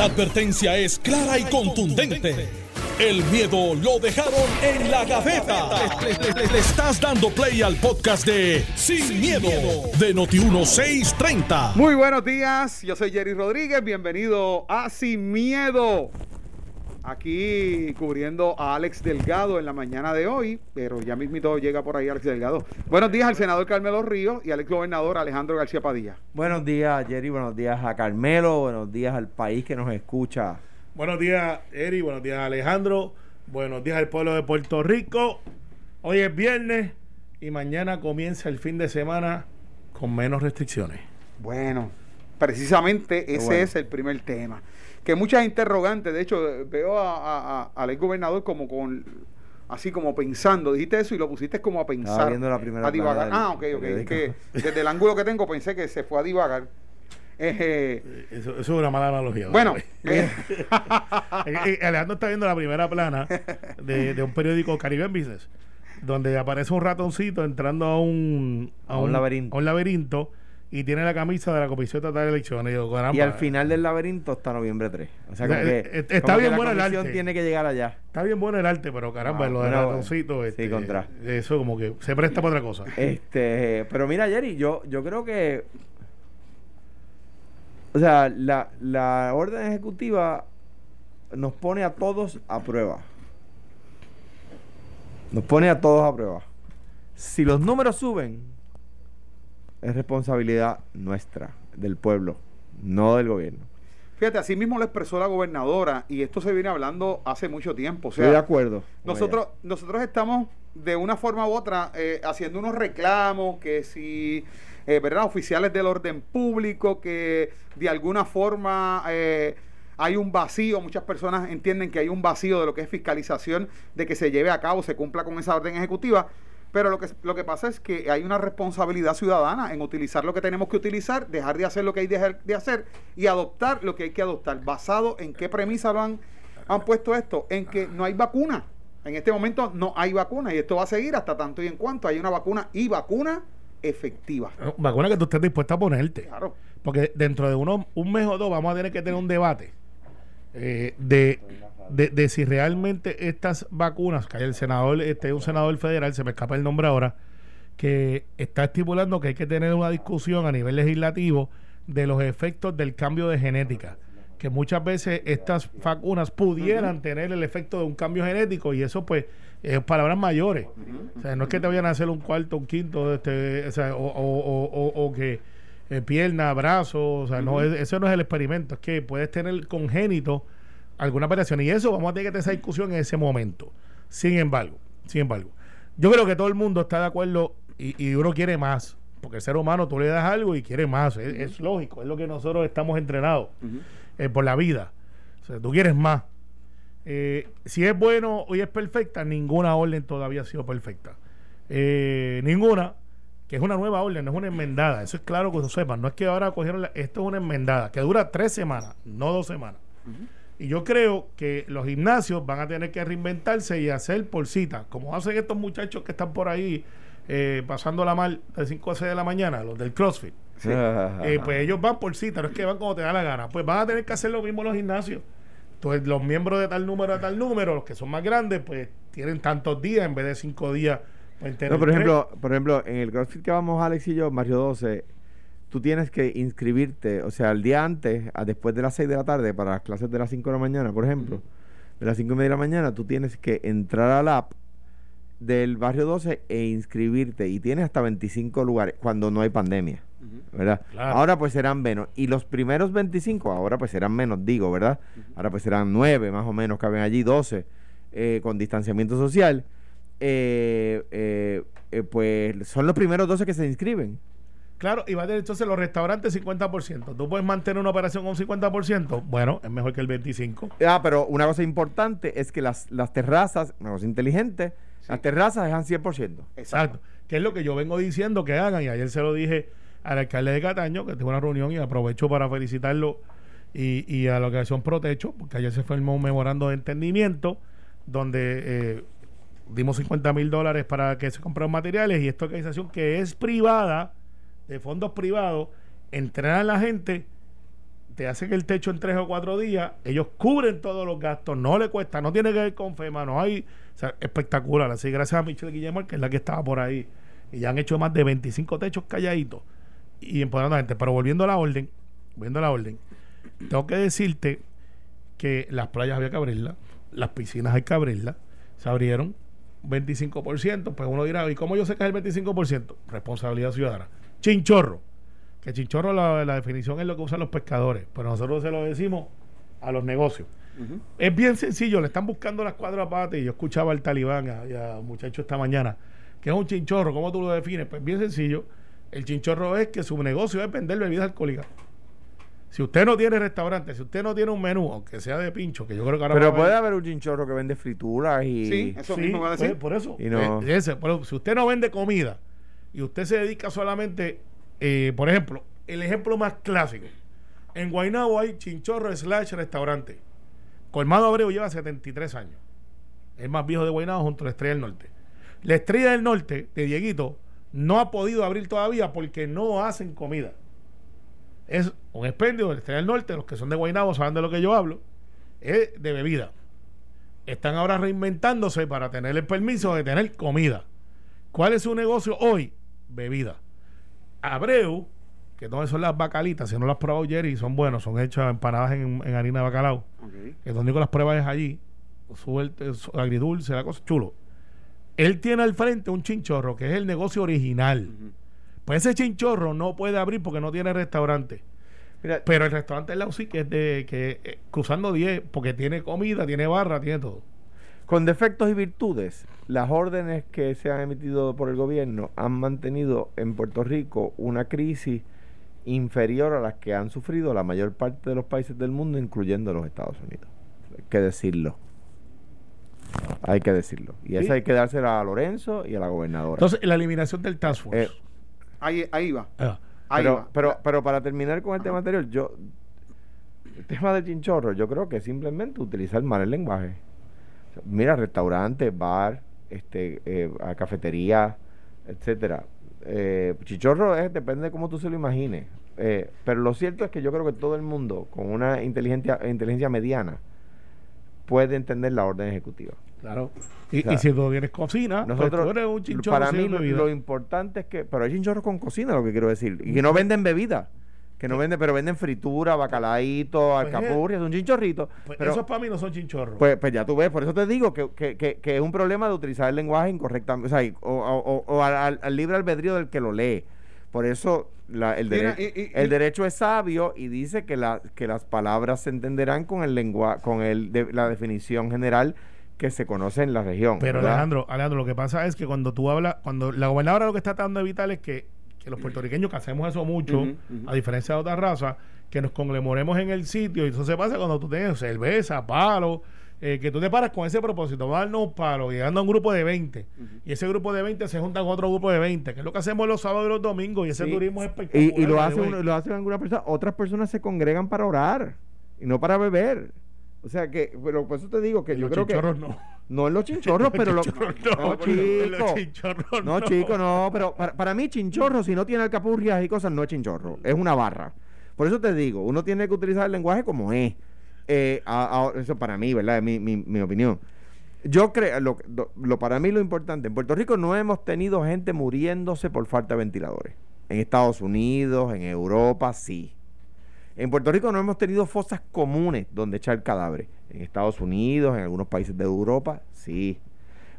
La advertencia es clara y contundente. El miedo lo dejaron en la gaveta. Le, estás dando play al podcast de Sin, miedo, de Noti1630. Muy buenos días, yo soy Jerry Rodríguez, bienvenido a Sin Miedo. Aquí cubriendo a Alex Delgado en la mañana de hoy, pero ya mismito llega por ahí Alex Delgado. Buenos días al senador Carmelo Ríos y al ex gobernador Alejandro García Padilla. Buenos días, Jerry. Buenos días a Carmelo. Buenos días al país que nos escucha. Buenos días, Eri. Buenos días, Alejandro. Buenos días al pueblo de Puerto Rico. Hoy es viernes y mañana comienza el fin de semana con menos restricciones. Bueno, precisamente ese bueno. es el primer tema. Que muchas interrogantes, de hecho, veo a- a- a- al ex gobernador como con así como pensando, dijiste eso y lo pusiste como a pensar. viendo la primera a divagar. plana Ah, ok, ok. Es que desde el ángulo que tengo pensé que se fue a divagar. Eh, Eso, eso es una mala analogía. bueno, eh. Eh, eh, Alejandro está viendo la primera plana de, de un periódico Caribbean Business, donde aparece un ratoncito entrando a un, A un laberinto. a un laberinto y tiene la camisa de la Comisión Estatal de Elecciones. Y, yo, caramba, Y al final del laberinto está noviembre 3. O sea, como Eh, que, eh, está como que bien la bueno el arte. tiene que llegar allá. Está bien bueno el arte, pero caramba, Ah, lo del ratoncito, sí, este, contra. eso como que se presta para otra cosa. Este, pero mira, Jerry, yo, yo creo que. O sea, la, la orden ejecutiva nos pone a todos a prueba. Nos pone a todos a prueba. Si los números suben, es responsabilidad nuestra, del pueblo, no del gobierno. fíjate, así mismo lo expresó la gobernadora y esto se viene hablando hace mucho tiempo. O sea, Estoy de acuerdo. Nosotros, nosotros estamos de una forma u otra eh, haciendo unos reclamos que si, eh, ¿verdad? Oficiales del orden público que de alguna forma eh, hay un vacío, muchas personas entienden que hay un vacío de lo que es fiscalización, de que se lleve a cabo, se cumpla con esa orden ejecutiva. Pero lo que, lo que pasa es que hay una responsabilidad ciudadana en utilizar lo que tenemos que utilizar, dejar de hacer lo que hay de, de hacer y adoptar lo que hay que adoptar. ¿Basado en qué premisa lo han, han puesto esto? En que no hay vacuna. En este momento no hay vacuna y esto va a seguir hasta tanto y en cuanto hay una vacuna y vacuna efectiva. No, Vacuna que tú estés dispuesta a ponerte. Claro. Porque dentro de uno, un mes o dos vamos a tener que tener un debate eh, de, de, de si realmente estas vacunas, que hay el senador, este un senador federal, se me escapa el nombre ahora, que está estipulando que hay que tener una discusión a nivel legislativo de los efectos del cambio de genética. Que muchas veces estas vacunas pudieran tener el efecto de un cambio genético y eso pues es palabras mayores. O sea, no es que te vayan a hacer un cuarto, un quinto, este, o, sea, o, o- o- o- o que eh, pierna, brazo, o sea, no, es- eso no es el experimento, es que puedes tener congénito alguna variación y eso vamos a tener que tener esa discusión en ese momento. Sin embargo, sin embargo, yo creo que todo el mundo está de acuerdo y, y uno quiere más, porque el ser humano tú le das algo y quiere más, es, es lógico, es lo que nosotros estamos entrenados eh, por la vida. O sea, tú quieres más. Eh, si es bueno y es perfecta, ninguna orden todavía ha sido perfecta. Eh, ninguna, que es una nueva orden, no es una enmendada. Eso es claro que lo sepan. No es que ahora cogieron, la- esto es una enmendada, que dura tres semanas, no dos semanas. Y yo creo que los gimnasios van a tener que reinventarse y hacer por cita, como hacen estos muchachos que están por ahí eh, pasándola mal de 5 a 6 de la mañana, los del CrossFit. Eh, pues ellos van por cita, no es que van como te da la gana. Pues van a tener que hacer lo mismo los gimnasios. Entonces, los miembros de tal número a tal número, los que son más grandes, pues tienen tantos días en vez de cinco días. No, por ejemplo, por ejemplo, en el CrossFit que vamos Alex y yo, Mario 12, tú tienes que inscribirte, o sea, el día antes, a después de las 6 de la tarde, para las clases de las 5 de la mañana, por ejemplo, de las 5 y media de la mañana, tú tienes que entrar al app del barrio 12 e inscribirte. Y tienes hasta 25 lugares cuando no hay pandemia. ¿Verdad? Claro. Ahora pues serán menos. Y los primeros 25, ahora pues serán menos, digo, ¿verdad? Ahora pues serán 9 más o menos, caben allí 12 eh, con distanciamiento social. Eh, eh, eh, pues son los primeros 12 que se inscriben. Claro, y va a tener entonces los restaurantes 50%. Tú puedes mantener una operación con un 50%. Bueno, es mejor que el 25%. Ah, pero una cosa importante es que las, las terrazas, una cosa inteligente, las terrazas dejan 100%. Exacto. Que es lo que yo vengo diciendo que hagan. Y ayer se lo dije al alcalde de Cataño, que tuvo una reunión y aprovecho para felicitarlo y, y a la organización Protecho, porque ayer se firmó un memorando de entendimiento donde eh, dimos 50 mil dólares para que se compraran materiales y esta organización que es privada, de fondos privados, entrenan a la gente te hacen el techo en tres o cuatro días, ellos cubren todos los gastos, no le cuesta, no tiene que ver con FEMA, no hay, espectacular. Así gracias a Michelle Guillermo, que es la que estaba por ahí, y ya han hecho más de 25 techos calladitos y empoderando a la gente. Pero volviendo a la orden, volviendo a la orden, tengo que decirte que las playas había que abrirlas, las piscinas hay que abrirlas, se abrieron 25%, pues uno dirá, ¿y cómo yo sé que es el 25%? Responsabilidad ciudadana. Chinchorro que chinchorro la, la, definición es lo que usan los pescadores, pero nosotros se lo decimos a los negocios. Es bien sencillo, le están buscando las cuatro patas y yo escuchaba al talibán a, un muchacho esta mañana, que es un chinchorro, ¿cómo tú lo defines? Pues bien sencillo, el chinchorro es que su negocio es vender bebidas alcohólicas. Si usted no tiene restaurante, si usted no tiene un menú, aunque sea de pincho, que yo creo que ahora Pero puede haber un chinchorro que vende frituras y. Sí, eso mismo va a decir. Pues, por eso. Y no. Eh, ese, pero si usted no vende comida y usted se dedica solamente eh, por ejemplo, el ejemplo más clásico. En Guaynabo hay chinchorro slash restaurante. Colmado Abreu lleva 73 años. Es más viejo de Guaynabo junto a la Estrella del Norte. La Estrella del Norte de Dieguito no ha podido abrir todavía porque no hacen comida. Es un expendio de la Estrella del Norte, los que son de Guaynabo saben de lo que yo hablo, es de bebida. Están ahora reinventándose para tener el permiso de tener comida. ¿Cuál es su negocio hoy? Bebida. Abreu, que no son las bacalitas, si no las probado Jerry, son buenos, son hechas empanadas en, harina de bacalao. Que donde las pruebas es allí, suerte, agridulce, la cosa chulo. Él tiene al frente un chinchorro, que es el negocio original. Pues ese chinchorro no puede abrir porque no tiene restaurante. Pero el restaurante es la UCI, que es de que eh, cruzando 10, porque tiene comida, tiene barra, tiene todo. Con defectos y virtudes, las órdenes que se han emitido por el gobierno han mantenido en Puerto Rico una crisis inferior a las que han sufrido la mayor parte de los países del mundo, incluyendo los Estados Unidos. Hay que decirlo. Hay que decirlo. Y eso hay que dársela a Lorenzo y a la gobernadora. Entonces, la eliminación del Task Force. Eh, ahí, ahí va. Ah. pero, Pero, pero para terminar con el tema anterior, yo. El tema del chinchorro, yo creo que simplemente utilizar mal el lenguaje mira, restaurantes, bar, este, eh, cafetería, etcétera. Eh, chichorro es, depende de cómo tú se lo imagines. Eh, pero lo cierto es que yo creo que todo el mundo con una inteligencia, inteligencia mediana puede entender la orden ejecutiva. Claro. Y, si tú vienes cocina, pues nosotros, un chinchorro para mí lo, importante es que, pero hay chinchorros con cocina, lo que quiero decir, y que no venden bebida que no venden, pero venden fritura, bacalaíto, pues alcapurria, un chinchorrito. Pues pero, esos para mí no son chinchorros. Pues, pues ya tú ves, por eso te digo que, que, que, que es un problema de utilizar el lenguaje incorrectamente, o, sea, o, o, al, libre albedrío del que lo lee. Por eso la, el, el derecho es sabio y dice que, la, que las palabras se entenderán con el lengua, con el de, la definición general que se conoce en la región. Pero Alejandro, Alejandro, lo que pasa es que cuando tú hablas, cuando la gobernadora lo que está tratando de evitar es que que los puertorriqueños que hacemos eso mucho, a diferencia de otras razas, que nos conmemoremos en el sitio. Y eso se pasa cuando tú tienes cerveza, palo, eh, que tú te paras con ese propósito, vamos a darnos un palo, llegando a un grupo de 20. Y ese grupo de 20 se junta con otro grupo de 20, que es lo que hacemos los sábados y los domingos. Y ese turismo es espectacular. Y, lo, hacen, lo hacen algunas personas. Otras personas se congregan para orar y no para beber. O sea que, pero por eso te digo que yo creo que. no. No en los chinchorros, pero no, no, chico. no, chico, no. Pero para, mí, chinchorro, si no tiene alcapurrias y cosas, no es chinchorro. Es una barra. Por eso te digo, uno tiene que utilizar el lenguaje como es. Eh, eso para mí, ¿verdad? Es mi, mi, mi opinión. Yo creo, lo, lo, para mí lo importante, en Puerto Rico no hemos tenido gente muriéndose por falta de ventiladores. En Estados Unidos, en Europa, sí. En Puerto Rico no hemos tenido fosas comunes donde echar cadáveres. En Estados Unidos, en algunos países de Europa, sí.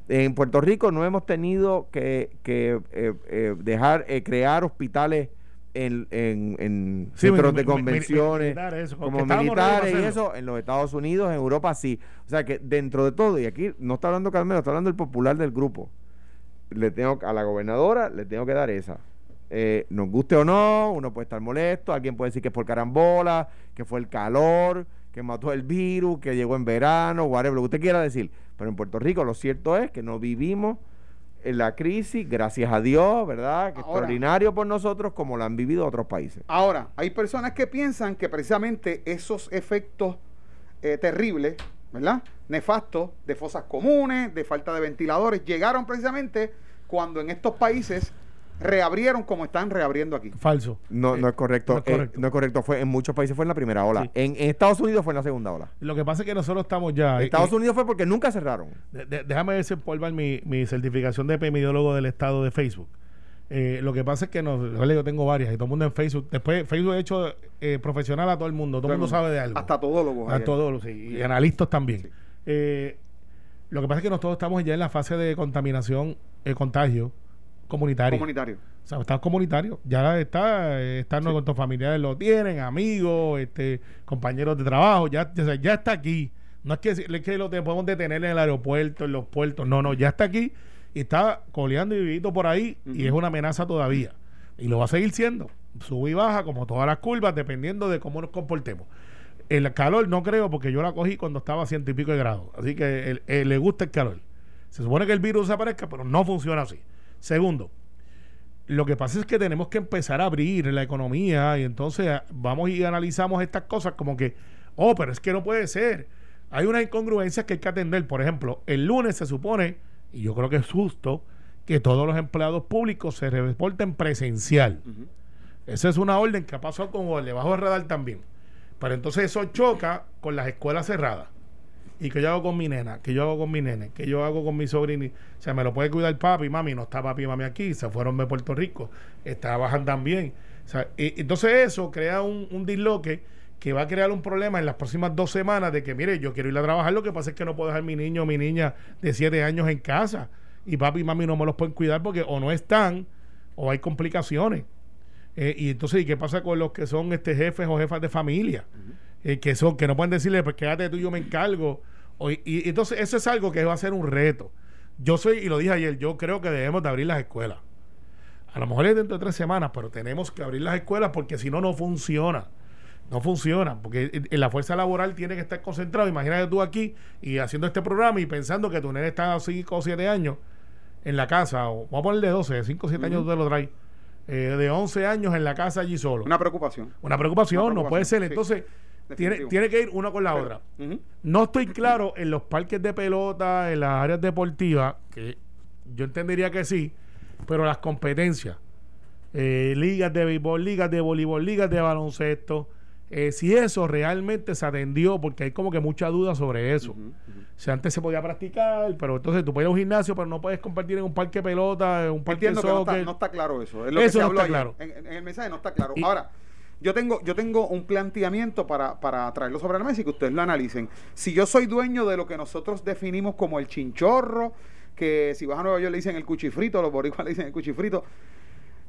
En Puerto Rico no hemos tenido que, eh, eh, dejar eh, crear hospitales en, en, centros de convenciones como militares y eso en los Estados Unidos, en Europa sí. O sea que dentro de todo, y aquí no está hablando Carmelo, está hablando el popular del grupo. Le tengo a la gobernadora, le tengo que dar esa. Eh, nos guste o no, uno puede estar molesto, alguien puede decir que es por carambola, que fue el calor, que mató el virus, que llegó en verano, whatever, lo que usted quiera decir. Pero en Puerto Rico lo cierto es que no vivimos en la crisis, gracias a Dios, ¿verdad? Que extraordinario por nosotros como lo han vivido otros países. Ahora, hay personas que piensan que precisamente esos efectos eh, terribles, ¿verdad? Nefastos de fosas comunes, de falta de ventiladores, llegaron precisamente cuando en estos países reabrieron como están reabriendo aquí. Falso. No, no es correcto. no es eh, correcto. no es correcto. Fue, en muchos países fue en la primera ola. Sí. En, en Estados Unidos fue en la segunda ola. Lo que pasa es que nosotros estamos ya. En Estados Unidos fue porque nunca cerraron. de- de- déjame desempolvar mi, mi certificación de epidemiólogo del estado de Facebook. Eh, lo que pasa es que no, yo tengo varias y todo el mundo en Facebook. Después, Facebook ha hecho eh, profesional a todo el mundo. Todo el mundo sabe de algo. Hasta todólogos. A ayer. todos, sí, y analistas también. Eh, lo que pasa es que nosotros estamos ya en la fase de contaminación, eh, contagio comunitario. Comunitario. O sea, estás comunitario. Ya está, eh, están con tus familiares lo tienen, amigos, este, compañeros de trabajo, ya, ya, ya está aquí. No es que, es que lo te podemos detener en el aeropuerto, en los puertos, no, no, ya está aquí y está coleando y vivito por ahí y es una amenaza todavía. Y lo va a seguir siendo. Sube y baja como todas las curvas, dependiendo de cómo nos comportemos. El calor no creo porque yo la cogí cuando estaba a ciento y pico de grados. Así que el- el- le gusta el calor. Se supone que el virus desaparezca, pero no funciona así. Segundo, lo que pasa es que tenemos que empezar a abrir la economía y entonces vamos y analizamos estas cosas como que, oh, pero es que no puede ser. Hay unas incongruencias que hay que atender. Por ejemplo, el lunes se supone, y yo creo que es justo, que todos los empleados públicos se reporten presencial. Esa es una orden que ha pasado con el debajo del radar también. Pero entonces eso choca con las escuelas cerradas. ¿Y qué yo hago con mi nena? ¿Qué yo hago con mi nene? ¿Qué yo hago con mi sobrino? O sea, me lo puede cuidar papi, mami. No está papi y mami aquí. Se fueron de Puerto Rico. Trabajan también. O sea, y- entonces eso crea un, un disloque que va a crear un problema en las próximas dos semanas de que, mire, yo quiero ir a trabajar. Lo que pasa es que no puedo dejar mi niño o mi niña de siete años en casa. Y papi y mami no me los pueden cuidar porque o no están o hay complicaciones. Eh, y entonces, ¿y qué pasa con los que son este jefes o jefas de familia? Eh, que son, que no pueden decirle, pues quédate tú, yo me encargo. Y, y entonces, eso es algo que va a ser un reto. Yo soy, y lo dije ayer, yo creo que debemos de abrir las escuelas. A lo mejor es dentro de tres semanas, pero tenemos que abrir las escuelas porque si no, no funciona. No funciona, porque la fuerza laboral tiene que estar concentrado. Imagínate tú aquí y haciendo este programa y pensando que tu nene está a 5 o 7 años en la casa, o vamos a poner de 12, de 5 o 7 años tú te lo traes, eh, de 11 años en la casa allí solo. Una preocupación. Una preocupación, Una no puede ser. sí. Entonces, tiene, tiene que ir una con la Pero, otra. No estoy claro en los parques de pelota, en las áreas deportivas, que yo entendería que sí, pero las competencias, eh, ligas de béisbol, ligas de voleibol, ligas de baloncesto, eh, si eso realmente se atendió, porque hay como que mucha duda sobre eso. Si antes se podía practicar, pero entonces tú puedes ir a un gimnasio, pero no puedes compartir en un parque de pelota, en un parque Entiendo de que no está, soccer. no está claro eso. Es lo Eso que se no habló está claro. En, en el mensaje no está claro. Y- Ahora, yo tengo, yo tengo un planteamiento para, para traerlo sobre la mesa y que ustedes lo analicen. Si yo soy dueño de lo que nosotros definimos como el chinchorro, que si vas a Nueva York le dicen el cuchifrito, los boricuas le dicen el cuchifrito.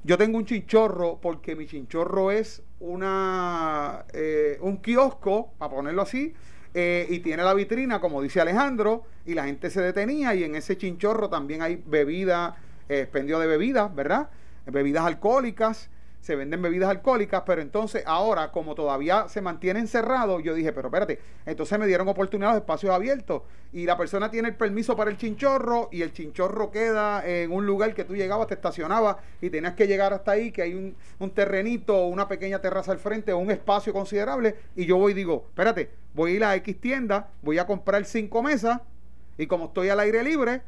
Yo tengo un chinchorro porque mi chinchorro es una eh, un kiosco, para ponerlo así, eh, y tiene la vitrina, como dice Alejandro, y la gente se detenía, y en ese chinchorro también hay bebida, eh, expendio de bebidas, ¿verdad? Bebidas alcohólicas, se venden bebidas alcohólicas, pero entonces ahora, como todavía se mantienen cerrados, yo dije, pero espérate, entonces me dieron oportunidad de espacios abiertos, y la persona tiene el permiso para el chinchorro, y el chinchorro queda en un lugar que tú llegabas, te estacionabas, y tenías que llegar hasta ahí, que hay un, un terrenito, una pequeña terraza al frente, o un espacio considerable, y yo voy y digo, espérate, voy a ir a X tienda, voy a comprar cinco mesas, y como estoy al aire libre,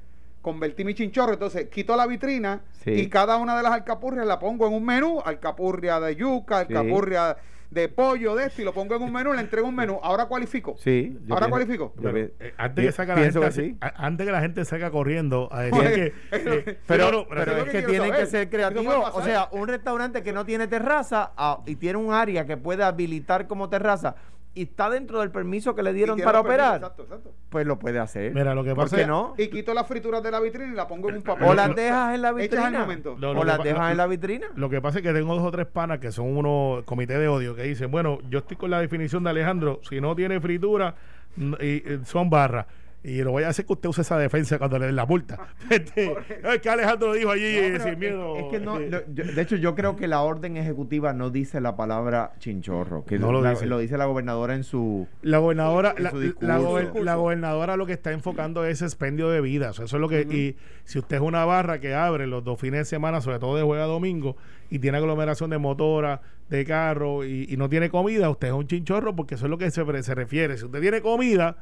convertí mi chinchorro, entonces quito la vitrina Sí. y cada una de las alcapurrias la pongo en un menú, alcapurria de yuca, alcapurria de pollo, de esto, y lo pongo en un menú, le entrego un menú. Ahora cualifico. Sí. yo Ahora pienso- cualifico. Pero, eh, antes, que saca la gente, a- antes que la gente salga corriendo a decir Oye, que, eh, Pero, pero eso es que que tienen saber. que ser creativos. O sea, un restaurante que no tiene terraza ah, y tiene un área que puede habilitar como terraza y está dentro del permiso que le dieron para operar, Exacto, exacto. pues lo puede hacer. Mira, lo que ¿Por pasa qué es- no? Y quito las frituras de la vitrina y la pongo en un papel. O las dejas en la vitrina. No, O las dejas en la vitrina. Lo que pasa es que tengo dos o tres panas que son unos comités de odio que dicen, bueno, yo estoy con la definición de Alejandro, si no tiene fritura, y, y son barras. Y lo voy a hacer que usted use esa defensa cuando le den la multa. Este, es que Alejandro lo dijo allí No, eh, sin miedo. Es, que no, lo- yo- de hecho, yo creo que la orden ejecutiva no dice la palabra chinchorro, que No lo la- dice. lo dice la gobernadora en su. La gobernadora, En su la discurso. gober- la gobernadora lo que está enfocando es expendio de vidas. Eso es lo que. Y si usted es una barra que abre los dos fines de semana, sobre todo de jueves a domingo, y tiene aglomeración de motoras, de carros, y, y no tiene comida, usted es un chinchorro, porque eso es lo que se, se refiere. Si usted tiene comida.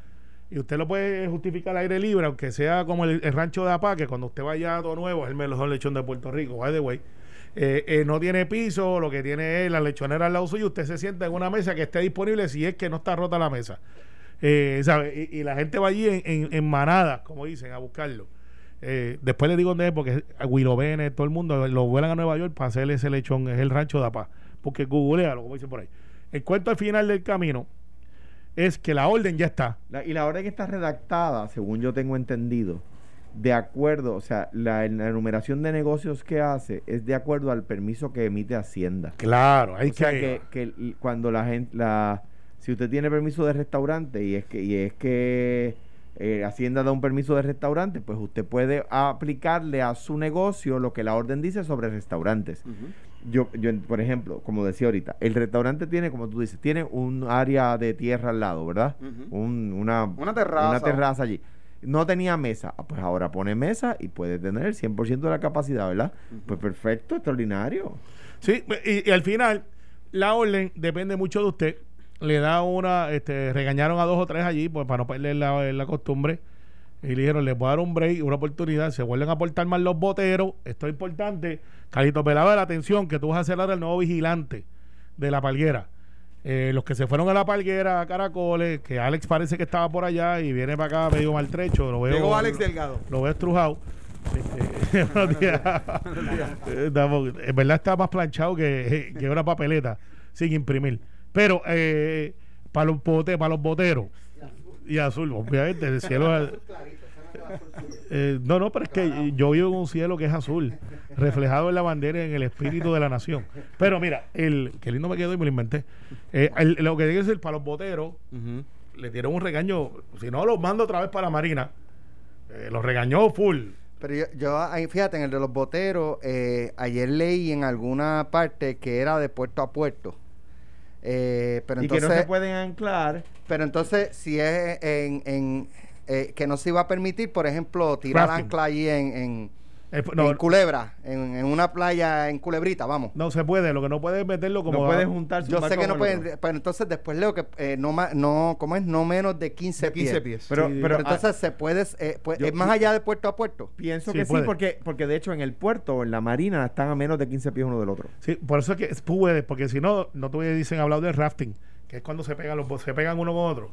Y usted lo puede justificar al aire libre, aunque sea como el, rancho de Apá, que cuando usted vaya a todo nuevo es el mejor lechón de Puerto Rico, by the way. eh, eh, no tiene piso, lo que tiene es la lechonera al lado suyo, usted se sienta en una mesa que esté disponible si es que no está rota la mesa. Eh, ¿sabe? Y, la gente va allí en, en, en manadas, como dicen, a buscarlo. Eh, después le digo dónde es, porque Willow Bennett, todo el mundo lo vuelan a Nueva York para hacerle ese lechón, es el rancho de Apá. Porque googlealo, como dicen por ahí. El cuento al final del camino es que la orden ya está. La- y la orden está redactada, según yo tengo entendido, de acuerdo, o sea, la, la enumeración de negocios que hace es de acuerdo al permiso que emite Hacienda. Claro, hay o sea, que, que, que l- cuando la gente, la, si usted tiene permiso de restaurante y es que, y es que eh, Hacienda da un permiso de restaurante, pues usted puede aplicarle a su negocio lo que la orden dice sobre restaurantes. Yo, yo, por ejemplo, como decía ahorita, el restaurante tiene, como tú dices, tiene un área de tierra al lado, ¿verdad? Un- una, Una terraza. Una terraza allí. No tenía mesa. Ah, Pues ahora pone mesa y puede tener el 100% de la capacidad, ¿verdad? Pues perfecto, extraordinario. Sí, y, y al final, la orden depende mucho de usted. Le da una, este, regañaron a dos o tres allí, pues para no perder la, la costumbre. Y le dijeron, les voy a dar un break, una oportunidad. Se vuelven a portar mal los boteros. Esto es importante. Carito Pelado, la atención, que tú vas a ser ahora el nuevo vigilante de la palguera. Eh, los que se fueron a la palguera, a Caracoles, que Alex parece que estaba por allá y viene para acá medio maltrecho. Lo veo, Llegó Alex lo- Delgado. lo veo estrujado. Este, buenos días. Eh, estamos- en verdad está más planchado que, que una papeleta sin imprimir. Pero eh, para los bote, para los boteros y azul, obviamente, el cielo. Eh, no, no, pero es que yo vivo en un cielo que es azul, reflejado en la bandera y en el espíritu de la nación. Pero mira, el que lindo me quedó y me lo inventé. Eh, el- lo que tiene que decir para los boteros, le dieron un regaño. Si no, los mando otra vez para la Marina. Eh, los regañó full. Pero yo, yo ahí, fíjate, en el de los boteros, eh, ayer leí en alguna parte que era de puerto a puerto. Eh, pero y entonces, que no se pueden anclar. pero entonces, si es en, en eh, que no se iba a permitir, por ejemplo, tirar Rafting. ancla allí en, en, Eh, no, en Culebra, en, en una playa en Culebrita, vamos. no se puede, lo que no puede es meterlo como. no pueden juntarse un Yo sé que no pueden, pero entonces después leo que eh, no, no, ¿cómo es? No menos de 15, De 15 pies. pies. Pero, Sí, pero, Pero ah, entonces se puede, eh, pues, yo- es más allá de puerto a puerto. pienso Sí, que puede. sí, porque, porque de hecho en el puerto, en la marina, están a menos de 15 pies uno del otro. Sí, por eso es que es- puede, porque si no, no te dicen hablado de rafting, que es cuando se pegan los se pegan uno con otro.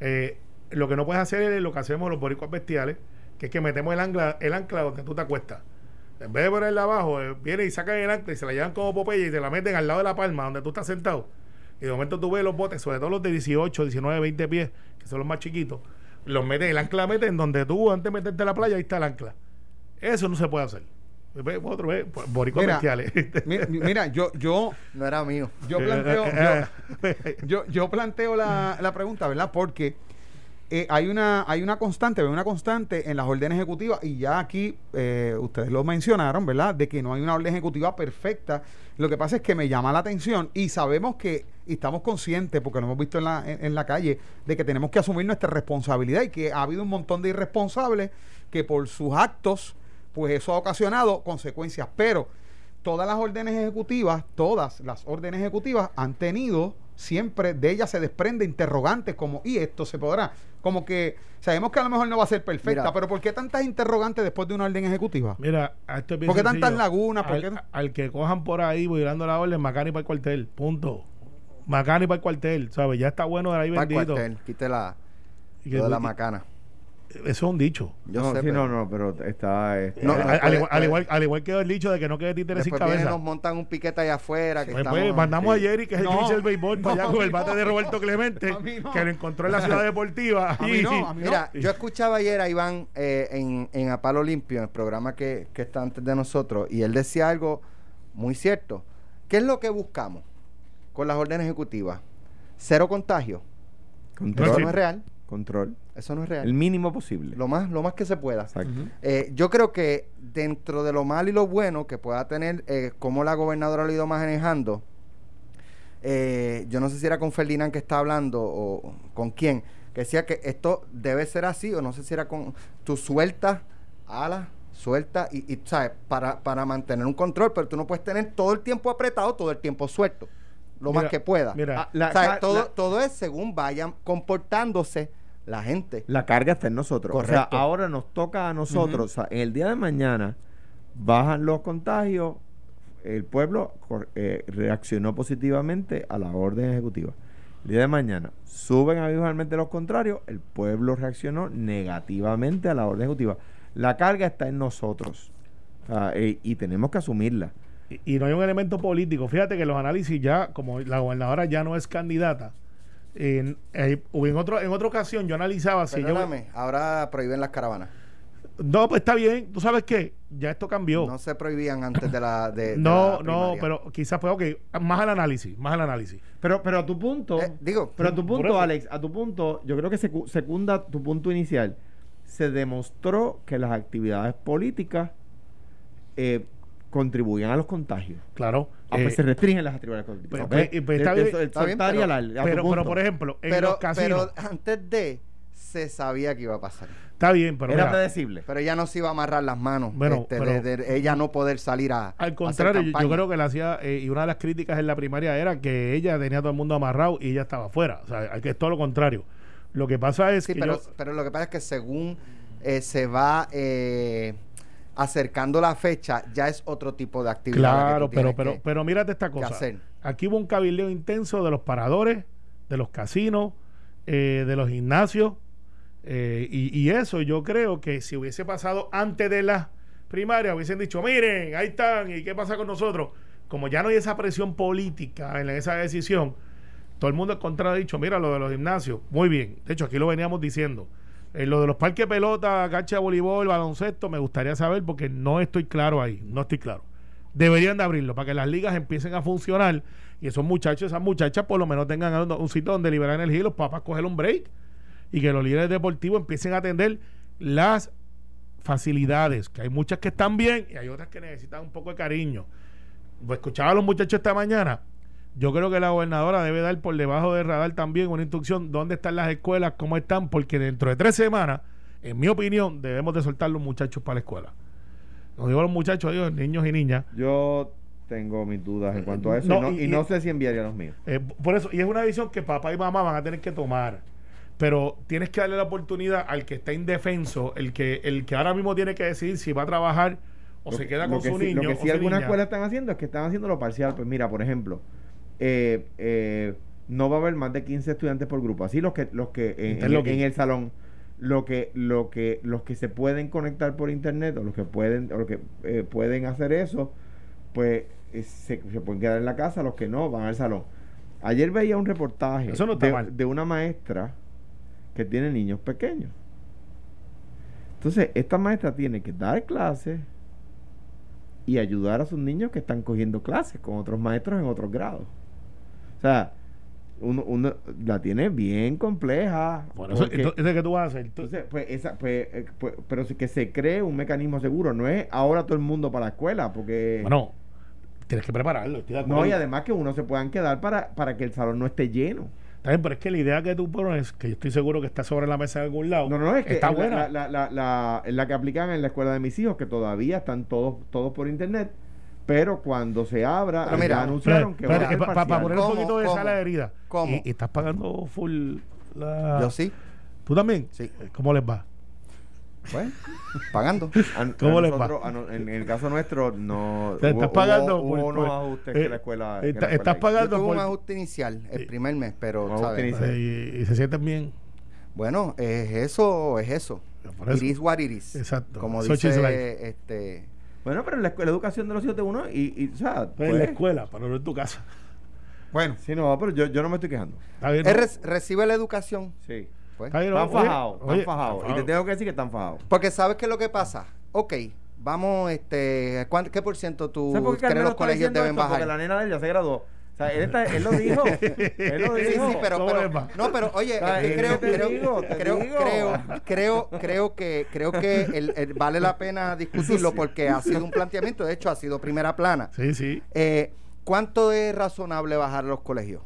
Eh, lo que no puedes hacer es lo que hacemos los boricuas bestiales, que es que metemos el ancla, el ancla donde tú te acuestas. En vez de ponerla abajo, eh, vienen y sacan el ancla y se la llevan como Popeye y te la meten al lado de la palma donde tú estás sentado. Y de momento tú ves los botes, sobre todo los de 18, 19, 20 pies, que son los más chiquitos, los meten, el ancla la meten donde tú antes de meterte a la playa, ahí está el ancla. Eso no se puede hacer. Otro, boricuas Mira, mira, yo, yo, No era mío. yo planteo, Eh, yo, eh, eh. yo, yo planteo la, la pregunta, ¿verdad? Porque eh, hay una hay una constante, hay una constante en las órdenes ejecutivas y ya aquí eh, ustedes lo mencionaron, ¿verdad? De que no hay una orden ejecutiva perfecta. Lo que pasa es que me llama la atención y sabemos que y estamos conscientes, porque lo hemos visto en la, en, en la calle, de que tenemos que asumir nuestra responsabilidad y que ha habido un montón de irresponsables que por sus actos, pues eso ha ocasionado consecuencias. Pero todas las órdenes ejecutivas, todas las órdenes ejecutivas han tenido siempre de ellas se desprende interrogantes como y esto se podrá como que sabemos que a lo mejor no va a ser perfecta Mira. pero ¿por qué tantas interrogantes después de una orden ejecutiva? Mira, a esto es bien ¿Por qué tantas lagunas? ¿Por Al, qué no? al que cojan por ahí violando la orden, Macani para el cuartel. Punto. Macani para el cuartel, ¿sabes? Ya está bueno de ahí Para el cuartel, quite la, Y que- lo de la macana. Eso es un dicho. Yo no, sé, sí, pero no, no, pero está... está- No, al, después- al igual, al, igual, al igual que el dicho de que no quede títere sin vienen, cabeza. nos montan un piquete allá afuera. Que Pues, estamos, pues, mandamos sí. a Jerry, que es el No, del béisbol, para allá con el bate no. de Roberto Clemente, que lo encontró en la ciudad deportiva. A mí a mí no. Mira, yo escuchaba ayer a Iván eh, en, en A Palo Limpio, en el programa que, que está antes de nosotros, y él decía algo muy cierto. ¿Qué es lo que buscamos con las órdenes ejecutivas? Cero contagio. Control. No es real. Control. Eso no es El real. mínimo posible. Lo más, lo más que se pueda. Exacto. Eh, yo creo que dentro de lo malo y lo bueno que pueda tener, eh, como la gobernadora lo ha ido manejando, eh, yo no sé si era con Ferdinand que está hablando o con quién, que decía que esto debe ser así, o no sé si era con tú sueltas, alas, suelta y, y, ¿sabes? Para, para mantener un control, pero tú no puedes tener todo el tiempo apretado, todo el tiempo suelto, lo Mira, más que pueda. mira. Ah, la- todo, la- todo es según vayan comportándose la gente. La carga está en nosotros. O Correcto. sea, ahora nos toca a nosotros. o sea, en el día de mañana bajan los contagios el pueblo eh, reaccionó positivamente a la orden ejecutiva. El día de mañana suben abismalmente los contrarios, el pueblo reaccionó negativamente a la orden ejecutiva. La carga está en nosotros eh, y tenemos que asumirla. Y, y no hay un elemento político. Fíjate que los análisis ya, como la gobernadora ya no es candidata, en, eh, en, otro, en otra ocasión yo analizaba si yo... Perdóname, ahora prohíben las caravanas. No, pues está bien. ¿Tú sabes qué? Ya esto cambió. No se prohibían antes de la. De, de no, la no, pero quizás fue, ok, más al análisis, más al análisis. Pero, pero a tu punto, Eh, digo, pero a tu punto. Alex, a tu punto, yo creo que secu- secunda tu punto inicial. Se demostró que las actividades políticas eh, contribuyen a los contagios. Claro. Ah, pues eh, se restringen las actividades políticas. pues, pues, pues, está está bien, pero- por ejemplo, en pero, los casinos. pero antes de se sabía que iba a pasar. está bien, pero era mira, predecible. Pero ella no se iba a amarrar las manos. Bueno, este, pero- de, de ella no poder salir a. a Al hacer contrario, yo, creo que le hacía, eh, y una de las críticas en la primaria era que ella tenía a todo el mundo amarrado y ella estaba afuera. O sea, que es todo lo contrario. Lo que pasa es Sí, que pero, yo- pero lo que pasa es que según eh, se va eh, acercando la fecha, ya es otro tipo de actividad. Claro, pero, pero, que- pero mírate esta cosa. hacer. Aquí hubo un cabildeo intenso de los paradores, de los casinos, eh, de los gimnasios. eh, y, y eso yo creo que si hubiese pasado antes de las primarias, hubiesen dicho, miren, ahí están, ¿y qué pasa con nosotros? Como ya no hay esa presión política en esa decisión, todo el mundo en contra ha dicho, mira lo de los gimnasios, muy bien. De hecho, aquí lo veníamos diciendo. En lo de los parques de pelota, cancha de voleibol, baloncesto, me gustaría saber porque no estoy claro ahí, no estoy claro. Deberían de abrirlo para que las ligas empiecen a funcionar y esos muchachos, esas muchachas por lo menos tengan un, un sitio donde liberar energía y los papás coger un break y que los líderes deportivos empiecen a atender las facilidades, que hay muchas que están bien y hay otras que necesitan un poco de cariño. Pues escuchaba a los muchachos esta mañana. Yo creo que la gobernadora debe dar por debajo del radar también una instrucción dónde están las escuelas, cómo están, porque dentro de tres semanas, en mi opinión, debemos de soltar los muchachos para la escuela. No digo los muchachos, digo niños y niñas. Yo tengo mis dudas en cuanto a eso No, y, no, y- y no sé si enviaría los míos. Eh, por eso, y es una decisión que papá y mamá van a tener que tomar. Pero tienes que darle la oportunidad al que está indefenso, el que, el que ahora mismo tiene que decidir si va a trabajar o Lo se que- queda con su sí- niño. Lo que sí algunas niña. escuelas están haciendo es que están haciendo lo parcial. Pues mira, por ejemplo, eh, eh, no va a haber más de 15 estudiantes por grupo. Así los que los que en, en- Interlocking. en el salón lo que lo que los que se pueden conectar por internet o los que pueden o los que eh, pueden hacer eso, pues eh, se, se pueden quedar en la casa, los que no van al salón. Ayer veía un reportaje Eso no está de, mal. de una maestra que tiene niños pequeños. Entonces, esta maestra tiene que dar clases y ayudar a sus niños que están cogiendo clases con otros maestros en otros grados. O sea, uno, uno la tiene bien compleja. Bueno, eso, porque- entonces, ¿qué tú vas a hacer? Entonces, pues, esa, pues, eh, pues, pero sí que se cree un mecanismo seguro. No es ahora todo el mundo para la escuela, porque... bueno, tienes que prepararlo. Estoy de acuerdo. no, y además que uno se puedan quedar para, para que el salón no esté lleno. Está bien, pero es que la idea que tú pones, que yo estoy seguro que está sobre la mesa de algún lado, No, no, es que está es buena. La, la, la, la- es la que aplican en la escuela de mis hijos, que todavía están todos, todos por internet, pero cuando se abra, Pero ya mira, anunciaron que va a ser para parcial. poner un poquito de ¿Cómo? sal a la herida. ¿Cómo? Y, y estás pagando full la... Yo sí, ¿Tú también? Sí. ¿Cómo les va? pues, pagando. A- a ¿Cómo les va? nosotros, a no- en, en el caso nuestro, no. Te estás pagando Hubo, por- hubo unos ajustes eh, que la escuela. que la está- escuela estás pagando- Yo tuve un por- ajuste inicial el Sí. primer mes, pero, Un ajuste ¿sabes? inicial. Eh, y, y se sienten bien. Bueno, ¿es eso es eso? Por eso. It is what it is. Exacto. Como Such is life. dice este... Bueno, pero en la, escuela, la educación de los hijos de uno, y, y o sea, Pues en la pues, escuela, pero no en tu casa. Bueno, Sí, no, pero yo, yo no me estoy quejando. Está bien. Él ¿no? re- recibe la educación. Sí. Pues. Está bien, ¿no? Están fajados, están fajados. Y te tengo que decir que están fajados. Porque ¿sabes qué es lo que pasa? Ok, vamos, este... ¿cuán- ¿Qué por ciento tú ¿Sabes por qué crees los colegios deben esto? bajar? Porque la nena de él ya se graduó. O sea, él, está- él lo dijo. él lo Sí, dijo. sí, pero, ¿Cómo pero- va? no, pero oye, es que es creo, creo, creo, creo, creo, creo que, creo que el- el- vale la pena discutirlo porque ha sido un planteamiento, de hecho ha sido primera plana. Sí, sí. Eh, ¿Cuánto es razonable bajar los colegios?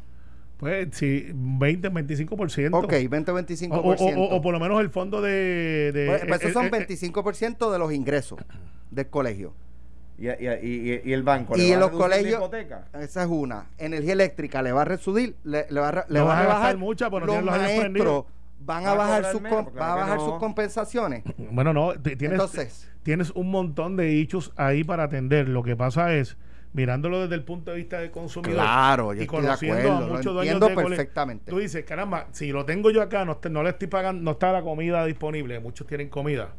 Pues sí, 20, 25%. Ok, O, 20-25%. o, o- o por lo menos el fondo de. de Pues, pues eh, esos son eh, eh, 25% de los ingresos del colegio. Y, y, y, y el banco. Y ¿le va en a los colegios, hipoteca? esa es una. Energía eléctrica le va a reducir, le, le va le No a rebajar. mucha, pero los maestros van Va a bajar, sus, menos, com- claro va a bajar no. sus compensaciones. Bueno, no, tienes, Entonces, tienes un montón de hechos ahí para atender. Lo que pasa es mirándolo desde el punto de vista del consumidor Claro, yo y estoy de conociendo acuerdo, a lo muchos dueños de cole- perfectamente. Tú dices, caramba, si lo tengo yo acá, no, no le estoy pagando, no está la comida disponible, muchos tienen comida.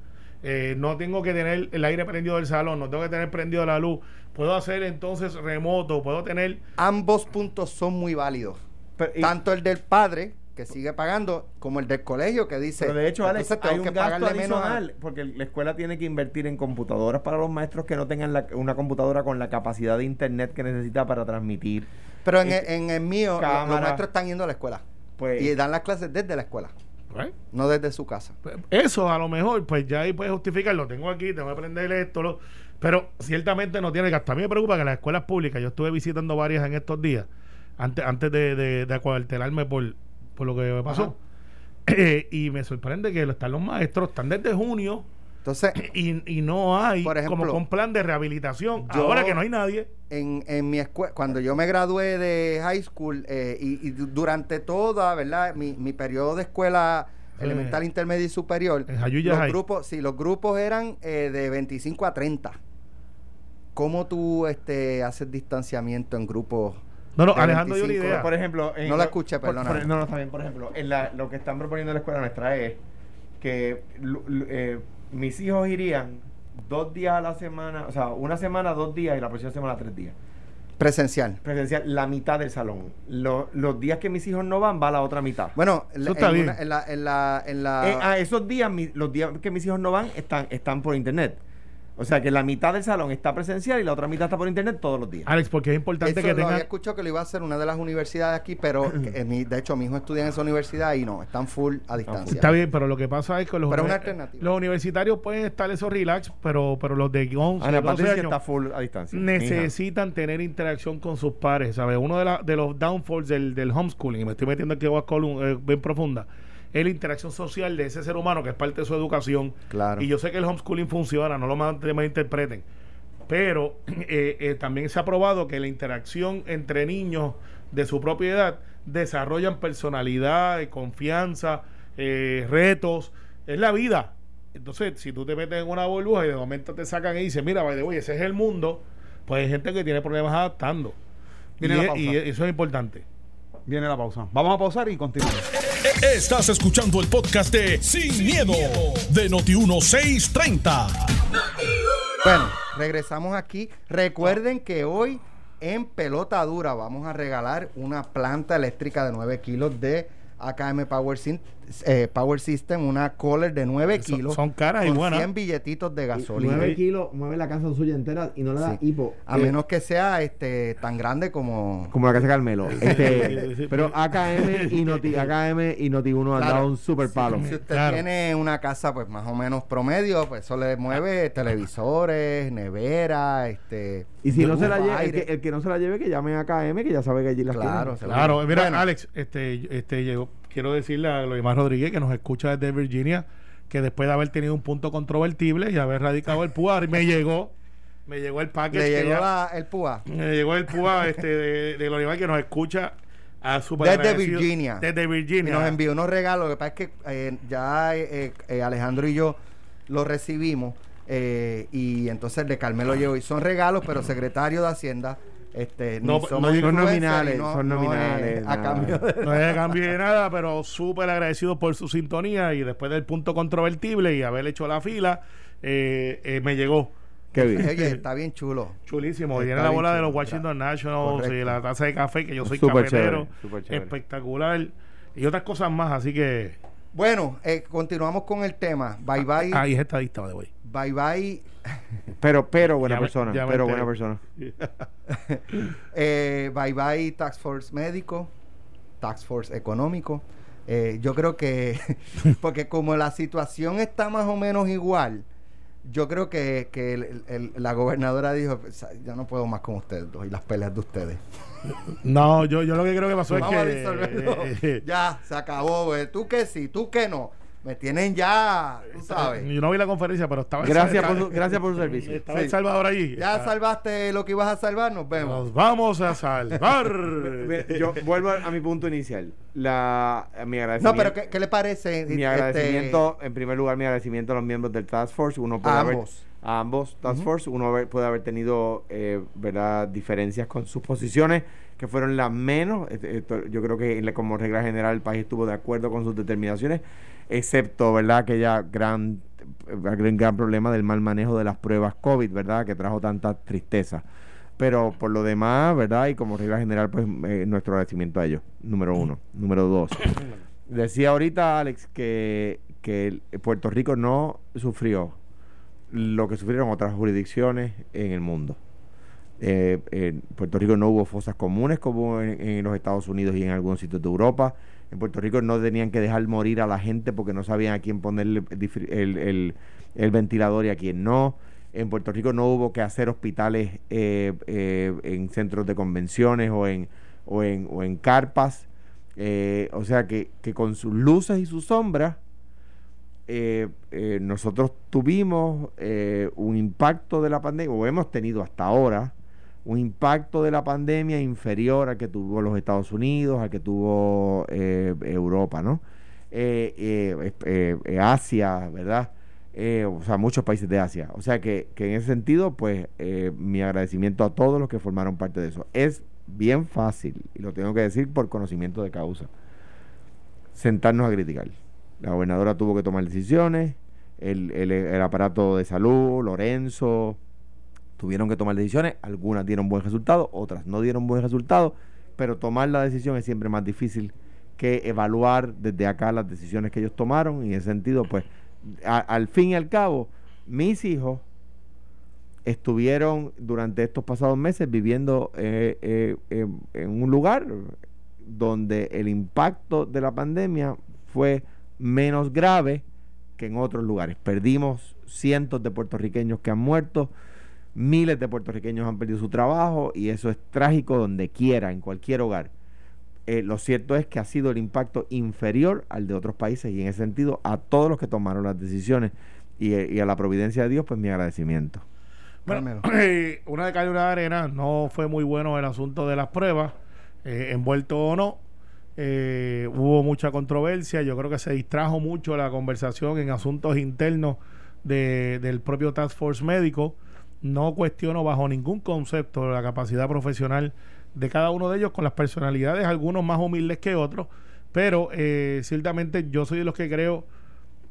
Eh, no tengo que tener el aire prendido del salón, no tengo que tener prendido la luz. Puedo hacer entonces remoto, puedo tener Ambos puntos son muy válidos. Pero- y- Tanto el del padre, que sigue pagando, como el del colegio, que dice. Pero de hecho, Alex, hay un que gasto pagarle menos a- adicional porque la escuela tiene que invertir en computadoras para los maestros que no tengan la- una computadora con la capacidad de internet que necesita para transmitir. Pero en, Y- el- en el mío, lo- los maestros están yendo a la escuela. Pues- y dan las clases desde la escuela, ¿eh? no desde su casa. Pues, Eso a lo mejor, pues ya ahí puedes justificar, lo tengo aquí, tengo que aprender esto, lo- pero ciertamente no tiene gasto. A mí me preocupa que las escuelas públicas, yo estuve visitando varias en estos días, antes, antes de, de, de acuartelarme por, por lo que me pasó, Eh, y me sorprende que están los maestros, están desde junio Entonces, y, y no hay Por ejemplo, como con plan de rehabilitación. yo- Ahora que no hay nadie. en, en mi escuela, cuando yo me gradué de high school eh, y, y du- durante toda, ¿verdad? Mi, mi periodo de escuela Eh, elemental, intermedia y superior, los High. grupos, sí, los grupos eran eh, de 25 a 30. ¿Cómo tú este, haces distanciamiento en grupos? No, no, de Alejandro dio una 25? idea. Por ejemplo, en- No la escuché, por- no, no, está bien. Por ejemplo, en la- lo que están proponiendo la escuela nuestra es que eh, mis hijos irían dos días a la semana, o sea, una semana, dos días y la próxima semana, tres días. Presencial. Presencial, la mitad del salón. Lo- los días que mis hijos no van, va la otra mitad. Bueno, Eso en, está bien. una- en la, en la, en la- Eh, a esos días, mi- los días que mis hijos no van, están, están por internet. O sea que la mitad del salón está presencial y la otra mitad está por internet todos los días. Alex, porque es importante Eso que tengan. había escuchado que lo iba a hacer una de las universidades aquí, pero eh, mi- de hecho mi hijo estudia en esa universidad y no, están full a distancia. Está bien, pero lo que pasa es que los, Pero una alternativa. los universitarios pueden estar esos relax, pero, pero los de 11, Ana 12 Patricia años está full a distancia. necesitan tener interacción con sus pares, ¿sabes? Uno de, la- de los downfalls del, del homeschooling, y me estoy metiendo aquí a column eh, bien profunda, es la interacción social de ese ser humano que es parte de su educación. Claro. Y yo sé que el homeschooling funciona, no lo mal- malinterpreten. Pero eh, eh, también se ha probado que la interacción entre niños de su propiedad desarrollan personalidad, eh, confianza, eh, retos. Es la vida. Entonces, si tú te metes en una burbuja y de momento te sacan y dicen, mira, way, ese es el mundo, pues hay gente que tiene problemas adaptando. Y, Viene la pausa. y eso es importante. Viene la pausa. Vamos a pausar y continuamos. Estás escuchando el podcast de Sin, miedo, de Noti1630. Bueno, regresamos aquí. Recuerden que hoy en Pelota Dura vamos a regalar una planta eléctrica de 9 kilos de AKM Power, Syn- eh, Power System, una Kohler de 9 Son- kilos. son caras y con buenas. 100 billetitos de gasolina. 9 kilos, mueve la casa suya entera y no le da Sí. hipo. A Eh, menos que sea este tan grande como... Como la casa de Carmelo. Este, pero AKM y Noti, AKM y Noti 1 han dado un super palo. Si usted Claro. tiene una casa pues más o menos promedio, pues eso le mueve televisores, nevera, este... Y si no se la lleva, el que, el que no se la lleve, que llame a AKM, que ya sabe que allí las Claro, tienen. Claro, mira, Bueno. Alex, este, este llegó, quiero decirle a Loimar Rodríguez que nos escucha desde Virginia, que después de haber tenido un punto controvertible y haber radicado el PUA, me llegó, me llegó el package. Le llegó la- el púa. me llegó el PUA este, de, de que nos escucha a su Desde Virginia. Desde Y Virginia. nos envió unos regalos. Lo que pasa es que eh, ya eh, eh, Alejandro y yo los recibimos. eh, y entonces el de Carmelo llegó. Y son regalos, pero secretario de Hacienda. Este, ni No, somos no, son influencers nominales, no- son no es a nada. cambio de- No es de cambio de nada, pero súper agradecido por su sintonía y después del punto controvertible y haber hecho la fila, eh, eh, me llegó. Qué bien. Oye, está bien chulo. Chulísimo. Está Tiene la bola de los Washington Nationals Correcto. y la taza de café, que yo soy Súper cafetero. chévere, súper chévere. Espectacular. Y otras cosas más, así que. Bueno, eh, continuamos con el tema. Bye bye. Ahí es estadista, de güey. Bye bye. Pero, pero buena Ya me- persona. ya me pero buena persona. Eh, bye bye Tax Force médico, Tax Force económico. Eh, yo creo que, porque como la situación está más o menos igual, yo creo que, que el- el- la gobernadora dijo, "Pues, yo no puedo más con ustedes dos y las peleas de ustedes. No, yo, yo lo que creo que pasó Vamos es que. eh, ya, se acabó. güey. Tú que sí, tú que no. Me tienen ya, tú sabes. Yo no vi la conferencia, pero estaba Gracias por su, gracias por su servicio. Estaba Sí. El Salvador allí. Ya Está- salvaste lo que ibas a salvar, nos vemos. Nos vamos a salvar. Yo vuelvo a, mi punto inicial. La, mi No, agradecimiento. pero ¿qué, qué le parece? Mi Este, agradecimiento, en primer lugar, mi agradecimiento a los miembros del Task Force. Uno puede A haber- ambos. a ambos Task Force. Uno haber- puede haber tenido, eh, ¿verdad?, diferencias con sus posiciones, que fueron las menos. Este, esto- yo creo que como regla general el país estuvo de acuerdo con sus determinaciones, excepto, ¿verdad?, aquella gran, gran, gran problema del mal manejo de las pruebas COVID, ¿verdad?, que trajo tanta tristeza. Pero por lo demás, ¿verdad? Y como regla general, pues eh, nuestro agradecimiento a ellos. Número uno. Número dos. Decía ahorita Alex que, que Puerto Rico no sufrió lo que sufrieron otras jurisdicciones en el mundo. Eh, en Puerto Rico no hubo fosas comunes como en, en los Estados Unidos y en algunos sitios de Europa. En Puerto Rico no tenían que dejar morir a la gente porque no sabían a quién ponerle el, ventilador y a quién no. En Puerto Rico no hubo que hacer hospitales eh, eh, en centros de convenciones o en, o en, carpas. Eh, o sea que, que con sus luces y sus sombras, nosotros tuvimos un impacto de la pandemia, o hemos tenido hasta ahora, un impacto de la pandemia inferior al que tuvo los Estados Unidos, al que tuvo eh, Europa, ¿no? Eh, eh, Asia, ¿verdad? O sea, muchos países de Asia. O sea que, que en ese sentido, pues, mi agradecimiento a todos los que formaron parte de eso. Es bien fácil, y lo tengo que decir por conocimiento de causa, sentarnos a criticar. La gobernadora tuvo que tomar decisiones, el- el aparato de salud, Lorenzo, tuvieron que tomar decisiones, algunas dieron buen resultado, otras no dieron buen resultado, pero tomar la decisión es siempre más difícil que evaluar desde acá las decisiones que ellos tomaron y en ese sentido, pues, al fin y al cabo, mis hijos estuvieron durante estos pasados meses viviendo eh, eh, en un lugar donde el impacto de la pandemia fue menos grave que en otros lugares. Perdimos cientos de puertorriqueños que han muerto, miles de puertorriqueños han perdido su trabajo y eso es trágico donde quiera, en cualquier hogar. Eh, lo cierto es que ha sido el impacto inferior al de otros países y en ese sentido a todos los que tomaron las decisiones y, eh, y a la providencia de Dios, pues mi agradecimiento. Bueno, eh, una de cal y una de arena, no fue muy bueno el asunto de las pruebas, eh, envuelto o no. Eh, hubo mucha controversia, yo creo que se distrajo mucho la conversación en asuntos internos de- del propio Task Force médico. No cuestiono bajo ningún concepto la capacidad profesional de cada uno de ellos, con las personalidades, algunos más humildes que otros, pero eh, ciertamente yo soy de los que creo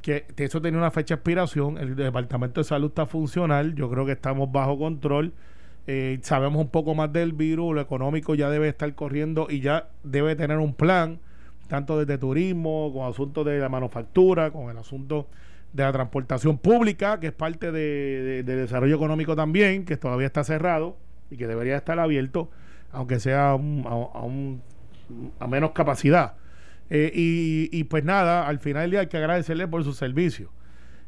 que eso tenía una fecha de expiración. El Departamento de Salud está funcional. Yo creo que estamos bajo control. Eh, sabemos un poco más del virus. Lo económico ya debe estar corriendo y ya debe tener un plan, tanto desde turismo, con asuntos de la manufactura, con el asunto de la transportación pública, que es parte de, de- de desarrollo económico también, que todavía está cerrado y que debería estar abierto, aunque sea un- a- a un- a menos capacidad. Eh, y, y pues nada, al final del día hay que agradecerle por su servicio,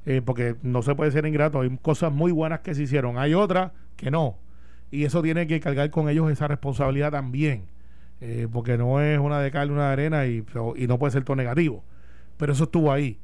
eh, porque no se puede ser ingrato. Hay cosas muy buenas que se hicieron, hay otras que no. Y eso tiene que cargar con ellos esa responsabilidad también, eh, porque no es una de cal, una de arena y, y no puede ser todo negativo. Pero eso estuvo ahí.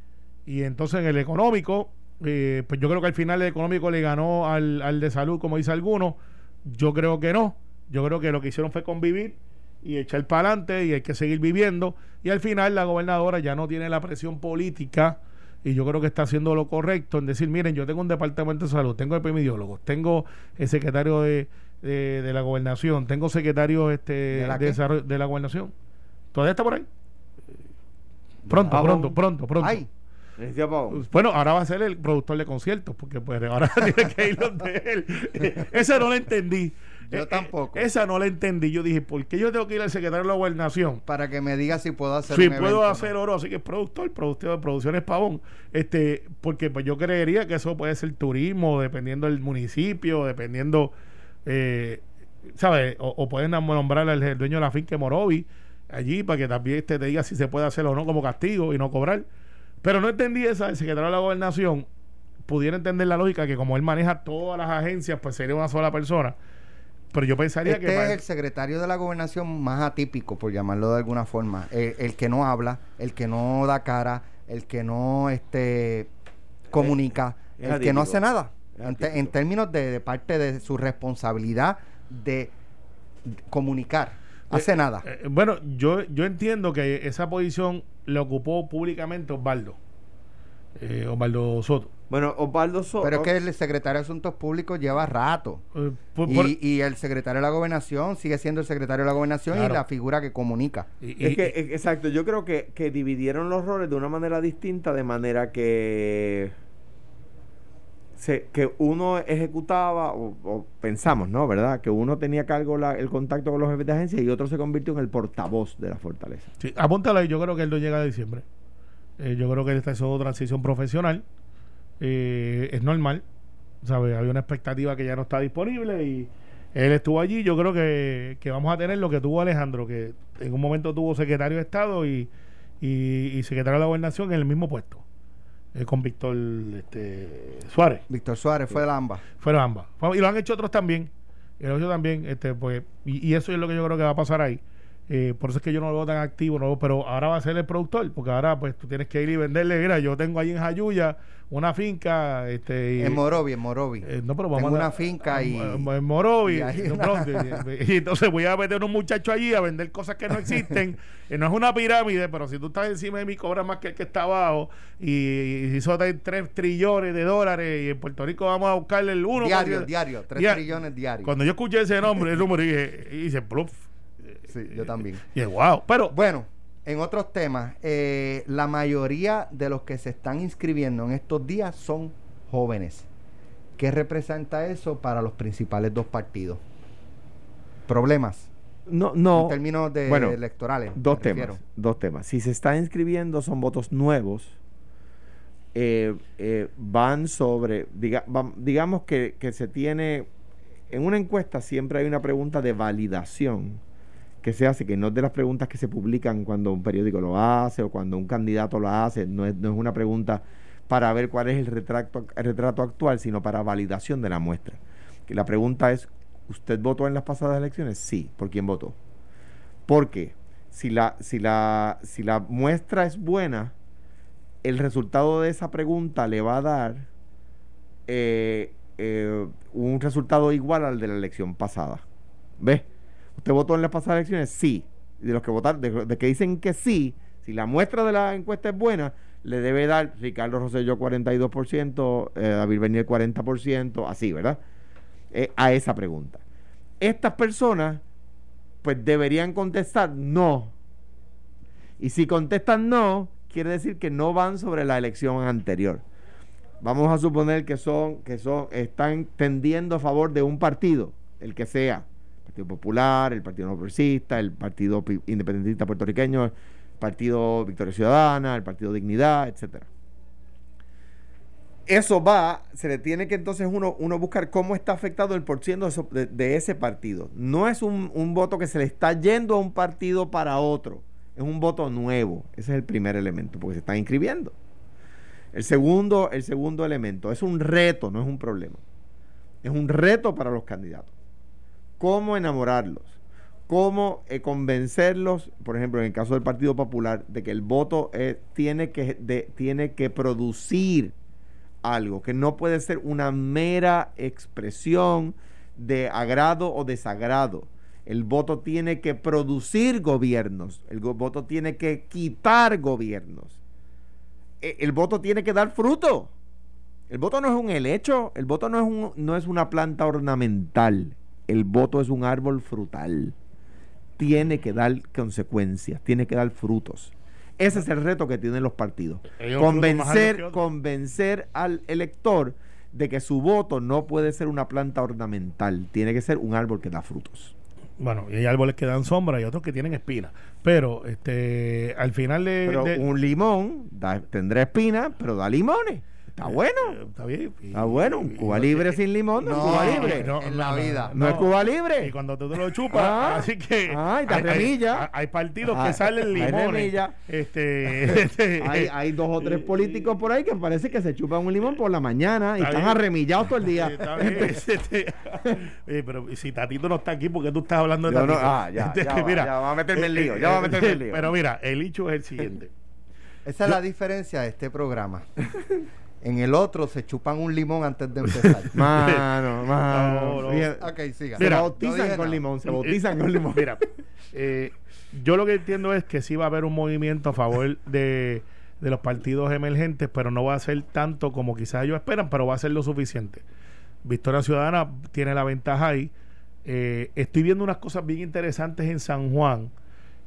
Y entonces en el económico, eh, pues yo creo que al final el económico le ganó al, al de salud, como dice alguno. Yo creo que no. Yo creo que lo que hicieron fue convivir y echar para adelante y hay que seguir viviendo. Y al final la gobernadora ya no tiene la presión política y yo creo que está haciendo lo correcto en decir, miren, yo tengo un departamento de salud, tengo epidemiólogos, tengo el secretario de, de, de la gobernación, tengo secretario este, ¿De la de, qué? desarrollo de la gobernación. ¿Todavía está por ahí? Pronto, Ah, pronto, pronto, pronto. Ay, Pau. Bueno, ahora va a ser el productor de conciertos, porque pues ahora tiene que ir donde él. Esa no la entendí. Yo Eh, eh, tampoco. Esa no la entendí. Yo dije, ¿por qué yo tengo que ir al secretario de la gobernación? para que me diga si puedo hacer Si un puedo evento, hacer ¿no? oro, así que es productor, productor de producciones Pavón. Este, porque pues yo creería que eso puede ser turismo, dependiendo del municipio, dependiendo, eh, ¿sabes? O, o pueden nombrar al al dueño de la finca Morovi allí para que también este, te diga si se puede hacer o no como castigo y no cobrar. Pero no entendí esa, el secretario de la gobernación pudiera entender la lógica que como él maneja todas las agencias, pues sería una sola persona. pero yo pensaría este que... es para- el secretario de la gobernación más atípico, por llamarlo de alguna forma. El, el que no habla, el que no da cara, el que no este comunica, es el que no hace nada. Es En, te- en atípico. términos de, de parte de su responsabilidad de comunicar. Hace Eh, nada. eh, bueno, yo, yo entiendo que esa posición la ocupó públicamente Osvaldo. eh, Osvaldo Soto. Bueno, Osvaldo Soto. Pero es que el secretario de Asuntos Públicos lleva rato. Eh, por- Y, por- y el secretario de la gobernación sigue siendo el secretario de la gobernación Claro. y la figura que comunica. y- Es que, es- exacto, yo creo que, que dividieron los roles de una manera distinta, de manera que se, que uno ejecutaba, o, pensamos, ¿no? ¿Verdad? Que uno tenía cargo la- el contacto con los jefes de agencia y otro se convirtió en el portavoz de la fortaleza. Sí, apúntalo ahí, yo creo que él no llega a diciembre. Eh, yo creo que está en su transición profesional. Eh, es normal, ¿sabes? Había una expectativa que ya no está disponible y él estuvo allí. Yo creo que, vamos a tener lo que tuvo Alejandro, que en un momento tuvo secretario de Estado y, y secretario de la Gobernación en el mismo puesto, eh, con Víctor este, Suárez. Víctor Suárez fue de la AMBA. Fueron ambas. Fue- Y lo han hecho otros también. Y lo han hecho también. Este, pues, y, y eso es lo que yo creo que va a pasar ahí. Eh, por eso es que yo no lo veo tan activo, no, pero ahora va a ser el productor, porque ahora pues tú tienes que ir y venderle. Mira, yo tengo ahí en Jayuya una finca. Este, y- En Morovi, en Morovi. eh, no, pero vamos Tengo a- una finca y- en- en Morovi. y no, una- entonces voy a meter unos muchachos allí a vender cosas que no existen. Eh, no es una pirámide, pero si tú estás encima de mí, cobras más que el que está abajo. Y, hizo 3 trillones de dólares. Y en Puerto Rico vamos a buscarle el uno. diario, diario, 3 Dia- trillones diarios. Cuando yo escuché ese nombre, el número, dije, y dice, pluf. Sí, yo también. Y dije, wow. Pero, Bueno, en otros temas, eh, la mayoría de los que se están inscribiendo en estos días son jóvenes. ¿Qué representa eso para los principales dos partidos? Problemas No, no. en términos de bueno, electorales. Dos temas, refiero. dos temas. Si se está inscribiendo son votos nuevos, eh, eh, van sobre, diga- vam- digamos que, que se tiene, en una encuesta siempre hay una pregunta de validación que se hace, que no es de las preguntas que se publican cuando un periódico lo hace o cuando un candidato lo hace, no es, no es una pregunta para ver cuál es el retrato, retrato actual, sino para validación de la muestra. Que la pregunta es, ¿usted votó en las pasadas elecciones? Sí. ¿Por quién votó? Porque si la, si la, si la muestra es buena, el resultado de esa pregunta le va a dar eh, eh, un resultado igual al de la elección pasada. ¿Ves? ¿Usted votó en las pasadas elecciones? Sí. De los que votaron, de, que dicen que sí, si la muestra de la encuesta es buena, le debe dar Ricardo Rosselló 42%, eh, David Bernier 40%, así, ¿verdad? Eh, a esa pregunta. Estas personas pues deberían contestar no. Y si contestan no, quiere decir que no van sobre la elección anterior. Vamos a suponer que son, que son, están tendiendo a favor de un partido, el que sea, Partido Popular, el Partido No Progresista, el Partido Independentista Puertorriqueño, el Partido Victoria Ciudadana, el Partido Dignidad, etcétera. Eso va, se le tiene que entonces uno, buscar cómo está afectado el porciento de ese partido. No es un, un voto que se le está yendo a un partido para otro, es un voto nuevo. Ese es el primer elemento, porque se están inscribiendo. El segundo, el segundo elemento es un reto, no es un problema. Es un reto para los candidatos. ¿Cómo enamorarlos? ¿Cómo eh, convencerlos, por ejemplo, en el caso del Partido Popular, de que el voto eh, tiene, que, tiene que producir algo, que no puede ser una mera expresión de agrado o desagrado. El voto tiene que producir gobiernos, el voto tiene que quitar gobiernos. E- El voto tiene que dar fruto. El voto no es un helecho, el voto no es, un- no es una planta ornamental, el voto es un árbol frutal. Tiene que dar consecuencias, tiene que dar frutos. Ese es el reto que tienen los partidos. Convencer, convencer al elector de que su voto no puede ser una planta ornamental, tiene que ser un árbol que da frutos. bueno, y hay árboles que dan sombra y otros que tienen espinas. Pero, este, al final de. Pero de- un limón da- tendrá espinas, pero da limones. Está bueno. Eh, Está bien. Y- Está bueno. Un y- Cuba y- libre y- sin limón, no, es No, Cuba libre. no. en la vida. No es Cuba libre. Y cuando tú te lo chupas, Ah. así que. Ay, te hay, hay- remilla. hay- hay partidos Ah, que salen hay limones. Este. este, Hay, hay dos o tres políticos por ahí que parece que se chupan un limón por la mañana y Está están bien. arremillados todo el día. está bien, este, Oye, pero si Tatito no está aquí, ¿por qué tú estás hablando de Yo no- Tatito? ah, ya, Este, ya va, ya va a meterme en lío, ya va a meterme en lío. Pero mira, el hecho es el siguiente. Esa es la diferencia de este programa. En el otro se chupan un limón antes de empezar. Mano, mano. No, no. Ok, siga. Se Mira, bautizan con limón, se bautizan con limón. Mira, eh, yo lo que entiendo es que sí va a haber un movimiento a favor de, de los partidos emergentes, pero no va a ser tanto como quizás ellos esperan, pero va a ser lo suficiente. Victoria Ciudadana tiene la ventaja ahí. Eh, estoy viendo unas cosas bien interesantes en San Juan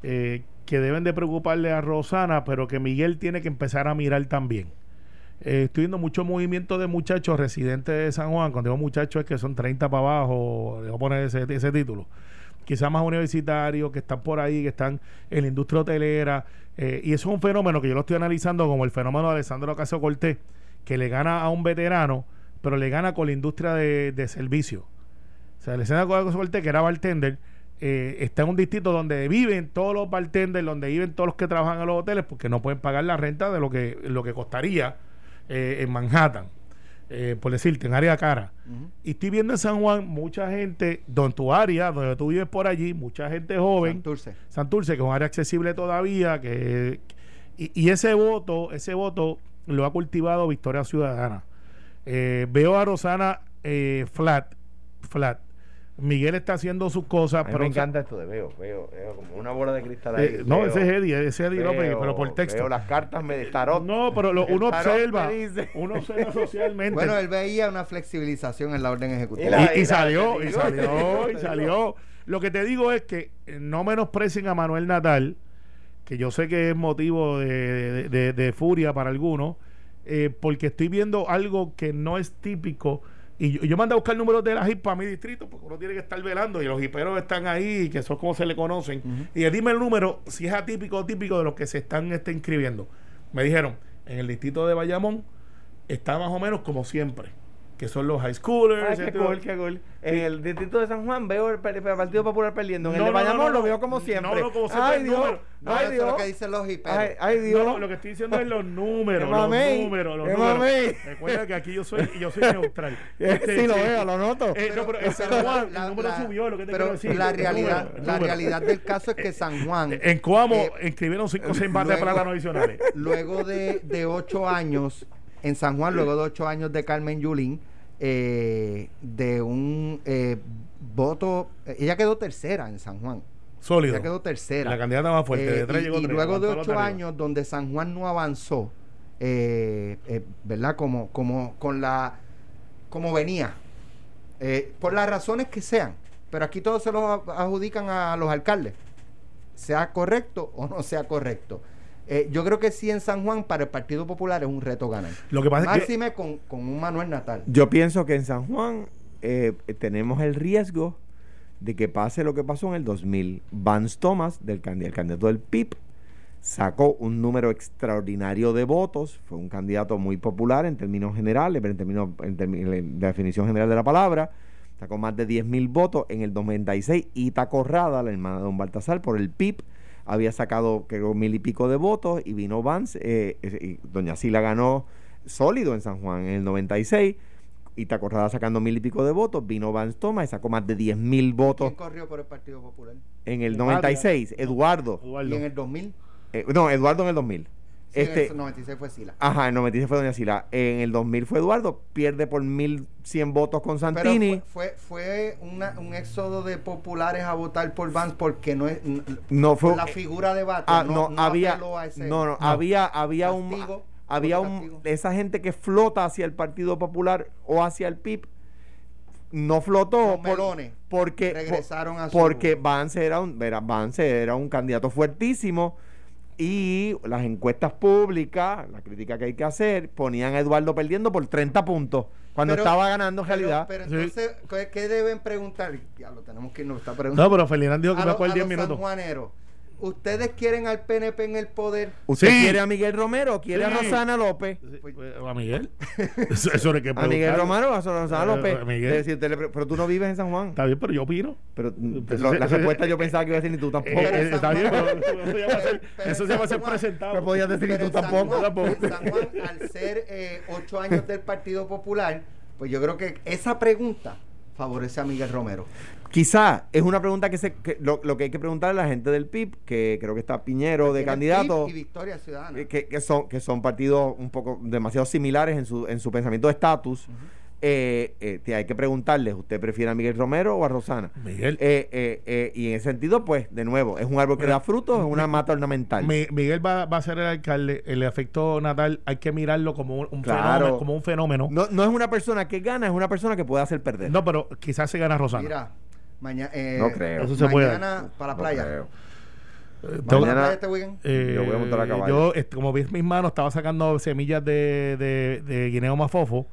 eh, que deben de preocuparle a Rosana, pero que Miguel tiene que empezar a mirar también. Eh, estoy viendo mucho movimiento de muchachos residentes de San Juan. Cuando digo muchachos es que son 30 para abajo, le voy a poner ese, título. Quizás más universitarios que están por ahí, que están en la industria hotelera. eh, y eso es un fenómeno que yo lo estoy analizando como el fenómeno de Alessandro Ocasio Cortés, que le gana a un veterano, pero le gana con la industria de, de servicio. O sea, Alessandro Ocasio Cortés, que era bartender, eh, está en un distrito donde viven todos los bartenders, donde viven todos los que trabajan en los hoteles, porque no pueden pagar la renta de lo que, lo que costaría eh, en Manhattan, eh, por decirte, en área cara. Y estoy viendo en San Juan mucha gente, en tu área, donde tú vives por allí, mucha gente joven, Santurce. Santurce, que es un área accesible todavía, que y, y ese voto, ese voto lo ha cultivado Victoria Ciudadana. Eh, veo a Rosana eh, flat, flat. Miguel está haciendo sus cosas, A mí pero me encanta esto de veo, veo, veo como una bola de cristal ahí. eh, no, veo, ese es Eddie, ese es Eddie López, veo- pero por texto. Veo las cartas me tarot. No, pero lo- uno observa, uno observa socialmente. Bueno, él veía una flexibilización en la orden ejecutiva. Y la- y, y la- salió, y salió, y salió. Lo que te digo es que eh, no menosprecien a Manuel Natal, que yo sé que es motivo de, de- de- de furia para algunos, eh, porque estoy viendo algo que no es típico. Y yo, yo mandé a buscar números de la HIP para mi distrito, porque uno tiene que estar velando, y los hiperos están ahí, que son como se le conocen. Y dime el número, si es atípico o típico de los que se están este, inscribiendo. Me dijeron, en el distrito de Bayamón está más o menos como siempre, que son los high schoolers. Ay, qué cool, qué cool. En el distrito de San Juan veo el, Partido Popular perdiendo. En el de no, no, Bayamón no, lo veo como siempre. No, no, como siempre Ay, el Dios. número. No, ay, eso es Dios. lo que dicen los hiperos. Ay, ay, Dios. No, lo que estoy diciendo es los números. ¡Qué los números, los ¡Qué números. Recuerda que aquí yo soy, yo soy neutral. Este, sí, lo veo, lo noto. Eh, no, pero en San Juan la- el número la- subió, lo que te pero quiero decir. la realidad, la número. realidad del caso es que San Juan, En Coamo eh, inscribieron 5 o 6 bates luego- para las adicionales. luego de, de ocho años, en San Juan, luego de ocho años de Carmen Yulín, eh, de un eh, voto, ella quedó tercera en San Juan. Sólido. Ella quedó tercera. La candidata más fuerte. Eh, de tres y, llegó y tres, luego de los ocho años donde San Juan no avanzó, eh, eh, ¿verdad? Como, como con la, como venía, eh, por las razones que sean, pero aquí todos se lo adjudican a los alcaldes, sea correcto o no sea correcto. Eh, yo creo que sí en San Juan para el Partido Popular es un reto ganar. Lo que pasa es que Máxime con, con un Manuel Natal. Yo pienso que en San Juan eh, tenemos el riesgo de que pase lo que pasó en el 2000. Vance Thomas, del el candidato del PIB, sacó un número extraordinario de votos. Fue un candidato muy popular en términos generales, pero en términos en en la definición general de la palabra. Sacó más de 10 mil votos. En el 96, Ita Corrada, la hermana de don Baltasar, por el PIB, había sacado creo mil y pico de votos y vino Vance. eh, eh, y doña Sila ganó sólido en San Juan en el 96. Ita Corrada sacando mil y pico de votos. Vino Vance Thomas y sacó más de 10 mil votos ¿Quién corrió por el Partido Popular? en el 96. Eduardo. Eduardo. Y en el 2000, Eh, no, Eduardo en el 2000. Sí, en este, el 96 fue Sila. Ajá, en el 96 fue Doña Sila. En el 2000 fue Eduardo. Pierde por 1100 votos con Pero Santini. fue, fue, fue una- un éxodo de populares a votar por Vance porque no es no fue. por la figura de Bato ah, no, no, no había. apeló a ese No, no, había, había un. castigo, Había otro un. Esa gente que flota hacia el Partido Popular o hacia el PIB. No flotó. Melones porque. regresaron a su- Porque Vance era un. Era, Vance era un candidato fuertísimo. Y las encuestas públicas, la crítica que hay que hacer, ponían a Eduardo perdiendo por 30 puntos. Cuando Pero- estaba ganando en realidad. pero Sí. entonces ¿qué, qué deben preguntar ya lo tenemos que nos está preguntando No, pero Ferdinand dijo que a, me lo- acuerdo a 10 los minutos. ¿Ustedes quieren al PNP en el poder? ¿Usted Sí. quiere a Miguel Romero o quiere Sí. a Rosana López? Pues, A Miguel. Eso, eso que A Miguel. Romero o a Rosana Eh, López. a Miguel. Le pre- pero tú no vives en San Juan. Está bien, pero yo opino. Pero mm, Pues lo- la respuesta yo pensaba que iba a decir ni tú Eh, tampoco. eh, está bien, pero eso se llama ser, Pero eso en se llama San ser Juan- presentado. No podías decir ni tú en San tampoco. Juan- Tampoco. en San Juan, al ser eh, ocho años del Partido Popular, pues yo creo que esa pregunta favorece a Miguel Romero. Quizá es una pregunta que, se, que lo, lo que hay que preguntarle a la gente del PIB, que creo que está Piñero de candidato, PIB Y Victoria Ciudadana. eh, que, que son, que son partidos un poco demasiado similares en su, en su pensamiento de estatus. eh, eh, te- hay que preguntarles, ¿usted prefiere a Miguel Romero o a Rosana? Miguel. Eh, eh, eh, y en ese sentido, pues, de nuevo, es un árbol que da frutos, es una mata ornamental. Mi- Miguel va, va a ser el alcalde. El efecto natal hay que mirarlo como un, un Claro. fenómeno. Como un fenómeno. No, No, no es una persona que gana, es una persona que puede hacer perder. pero quizás se gana Rosana. Mira, mañana. No creo. Eso se puede. Mañana para la No playa. creo. Eh, ¿Vamos tengo- la Mañana- playa este weekend? eh, Yo voy a montar a caballo. Yo, como ves mis manos, estaba sacando semillas de, de, de guineo mafofo.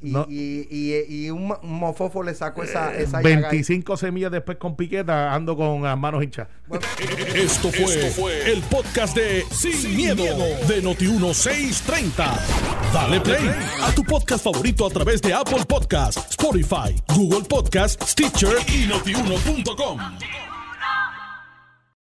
Y, no- y, y, y un, mo- un mofofo le sacó esa, esa llaga ahí. 25 semillas después con piqueta, ando con las manos hinchas. Bueno, Esto fue, el podcast de Sin, miedo, de Noti1630. Dale play a tu podcast favorito a través de Apple Podcasts, Spotify, Google Podcasts, Stitcher y notiuno.com.